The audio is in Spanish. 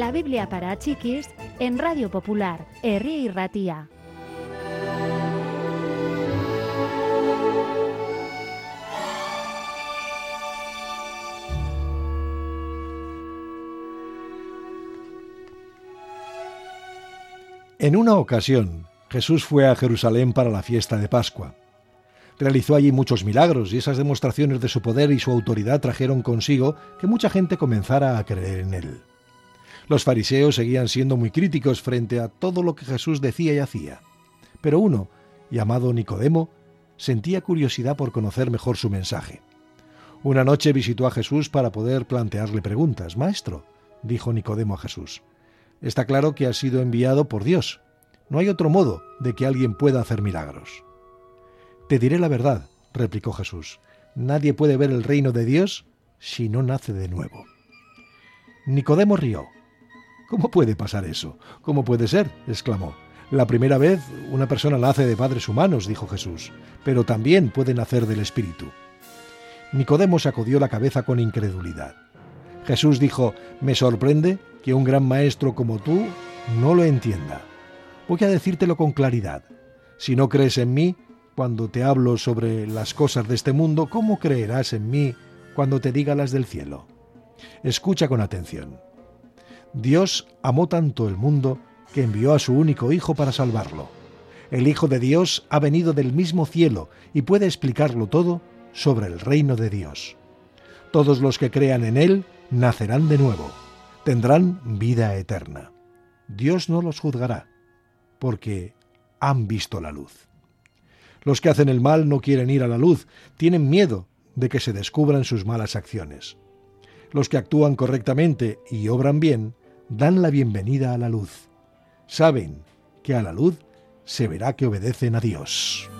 La Biblia para chiquis en Radio Popular, Herri Ratía. En una ocasión, Jesús fue a Jerusalén para la fiesta de Pascua. Realizó allí muchos milagros y esas demostraciones de su poder y su autoridad trajeron consigo que mucha gente comenzara a creer en él. Los fariseos seguían siendo muy críticos frente a todo lo que Jesús decía y hacía. Pero uno, llamado Nicodemo, sentía curiosidad por conocer mejor su mensaje. Una noche visitó a Jesús para poder plantearle preguntas. Maestro, dijo Nicodemo a Jesús, está claro que ha sido enviado por Dios. No hay otro modo de que alguien pueda hacer milagros. Te diré la verdad, replicó Jesús. Nadie puede ver el reino de Dios si no nace de nuevo. Nicodemo rió. ¿Cómo puede pasar eso? ¿Cómo puede ser? exclamó. La primera vez una persona nace de padres humanos, dijo Jesús, pero también puede nacer del Espíritu. Nicodemo sacudió la cabeza con incredulidad. Jesús dijo, me sorprende que un gran maestro como tú no lo entienda. Voy a decírtelo con claridad. Si no crees en mí, cuando te hablo sobre las cosas de este mundo, ¿cómo creerás en mí cuando te diga las del cielo? Escucha con atención. Dios amó tanto el mundo que envió a su único Hijo para salvarlo. El Hijo de Dios ha venido del mismo cielo y puede explicarlo todo sobre el reino de Dios. Todos los que crean en Él nacerán de nuevo, tendrán vida eterna. Dios no los juzgará, porque han visto la luz. Los que hacen el mal no quieren ir a la luz, tienen miedo de que se descubran sus malas acciones. Los que actúan correctamente y obran bien dan la bienvenida a la luz. Saben que a la luz se verá que obedecen a Dios.